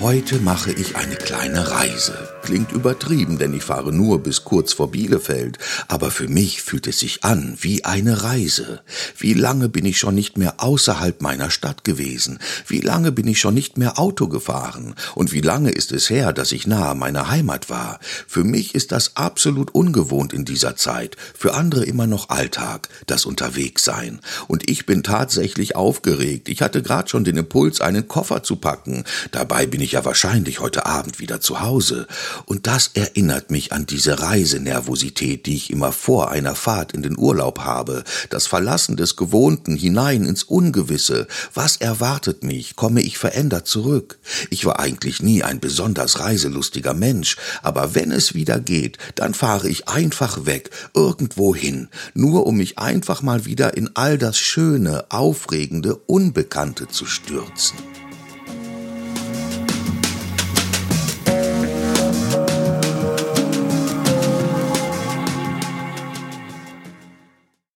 Heute mache ich eine kleine Reise. Klingt übertrieben, denn ich fahre nur bis kurz vor Bielefeld, aber für mich fühlt es sich an wie eine Reise. Wie lange bin ich schon nicht mehr außerhalb meiner Stadt gewesen? Wie lange bin ich schon nicht mehr Auto gefahren? Und wie lange ist es her, dass ich nahe meiner Heimat war? Für mich ist das absolut ungewohnt in dieser Zeit, für andere immer noch Alltag, das Unterwegssein. Und ich bin tatsächlich aufgeregt. Ich hatte gerade schon den Impuls, einen Koffer zu packen. Dabei bin ich ja wahrscheinlich heute Abend wieder zu Hause. Und das erinnert mich an diese Reisenervosität, die ich immer vor einer Fahrt in den Urlaub habe, das Verlassen des Gewohnten hinein ins Ungewisse. Was erwartet mich? Komme ich verändert zurück? Ich war eigentlich nie ein besonders reiselustiger Mensch, aber wenn es wieder geht, dann fahre ich einfach weg, irgendwo hin, nur um mich einfach mal wieder in all das Schöne, Aufregende, Unbekannte zu stürzen.